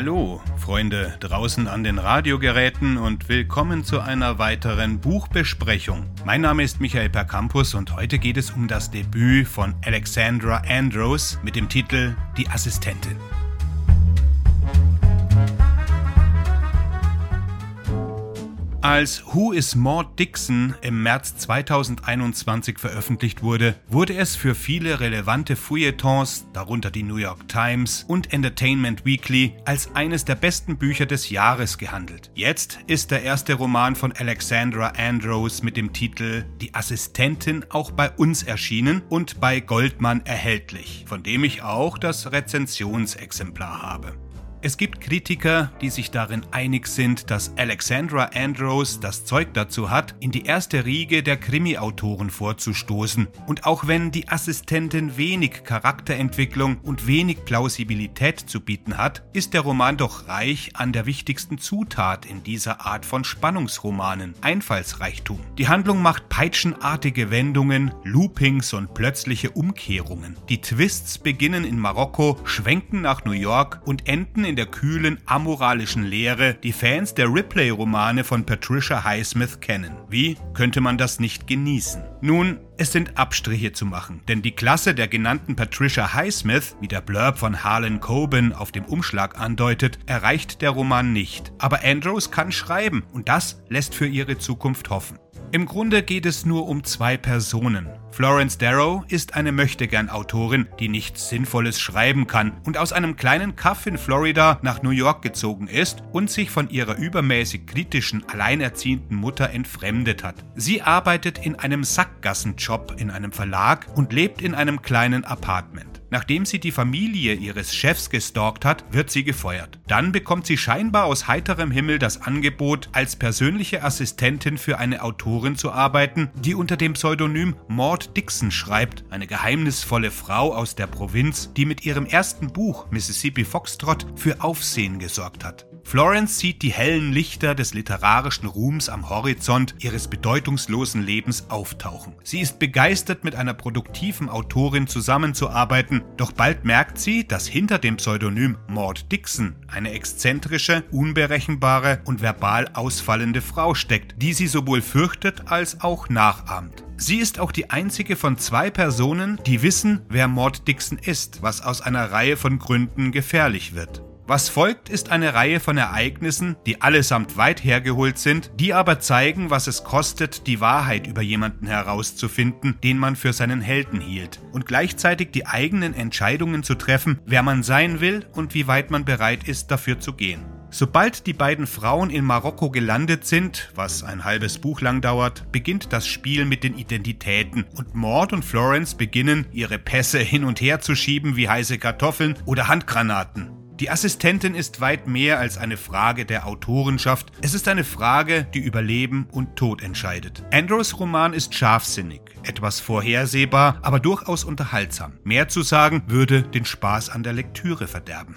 Hallo, Freunde draußen an den Radiogeräten und willkommen zu einer weiteren Buchbesprechung. Mein Name ist Michael Percampus und heute geht es um das Debüt von Alexandra Andros mit dem Titel Die Assistentin. Als Who is Maud Dixon im März 2021 veröffentlicht wurde, wurde es für viele relevante Feuilletons, darunter die New York Times und Entertainment Weekly, als eines der besten Bücher des Jahres gehandelt. Jetzt ist der erste Roman von Alexandra Andros mit dem Titel Die Assistentin auch bei uns erschienen und bei Goldman erhältlich, von dem ich auch das Rezensionsexemplar habe. Es gibt Kritiker, die sich darin einig sind, dass Alexandra Andros das Zeug dazu hat, in die erste Riege der Krimi-Autoren vorzustoßen. Und auch wenn die Assistentin wenig Charakterentwicklung und wenig Plausibilität zu bieten hat, ist der Roman doch reich an der wichtigsten Zutat in dieser Art von Spannungsromanen, Einfallsreichtum. Die Handlung macht peitschenartige Wendungen, Loopings und plötzliche Umkehrungen. Die Twists beginnen in Marokko, schwenken nach New York und enden in der kühlen, amoralischen Lehre, die Fans der Ripley-Romane von Patricia Highsmith kennen. Wie könnte man das nicht genießen? Nun, es sind Abstriche zu machen, denn die Klasse der genannten Patricia Highsmith, wie der Blurb von Harlan Coben auf dem Umschlag andeutet, erreicht der Roman nicht. Aber Andrews kann schreiben und das lässt für ihre Zukunft hoffen. Im Grunde geht es nur um zwei Personen. Florence Darrow ist eine Möchtegern-Autorin, die nichts Sinnvolles schreiben kann und aus einem kleinen Kaff in Florida nach New York gezogen ist und sich von ihrer übermäßig kritischen, alleinerziehenden Mutter entfremdet hat. Sie arbeitet in einem Sackgassenjob in einem Verlag und lebt in einem kleinen Apartment. Nachdem sie die Familie ihres Chefs gestalkt hat, wird sie gefeuert. Dann bekommt sie scheinbar aus heiterem Himmel das Angebot, als persönliche Assistentin für eine Autorin zu arbeiten, die unter dem Pseudonym Maud Dixon schreibt, eine geheimnisvolle Frau aus der Provinz, die mit ihrem ersten Buch Mississippi Foxtrot für Aufsehen gesorgt hat. Florence sieht die hellen Lichter des literarischen Ruhms am Horizont ihres bedeutungslosen Lebens auftauchen. Sie ist begeistert, mit einer produktiven Autorin zusammenzuarbeiten, doch bald merkt sie, dass hinter dem Pseudonym Maud Dixon eine exzentrische, unberechenbare und verbal ausfallende Frau steckt, die sie sowohl fürchtet als auch nachahmt. Sie ist auch die einzige von zwei Personen, die wissen, wer Maud Dixon ist, was aus einer Reihe von Gründen gefährlich wird. Was folgt, ist eine Reihe von Ereignissen, die allesamt weit hergeholt sind, die aber zeigen, was es kostet, die Wahrheit über jemanden herauszufinden, den man für seinen Helden hielt, und gleichzeitig die eigenen Entscheidungen zu treffen, wer man sein will und wie weit man bereit ist, dafür zu gehen. Sobald die beiden Frauen in Marokko gelandet sind, was ein halbes Buch lang dauert, beginnt das Spiel mit den Identitäten und Maud und Florence beginnen, ihre Pässe hin und her zu schieben wie heiße Kartoffeln oder Handgranaten. Die Assistentin ist weit mehr als eine Frage der Autorenschaft. Es ist eine Frage, die über Leben und Tod entscheidet. Andrews Roman ist scharfsinnig, etwas vorhersehbar, aber durchaus unterhaltsam. Mehr zu sagen würde den Spaß an der Lektüre verderben.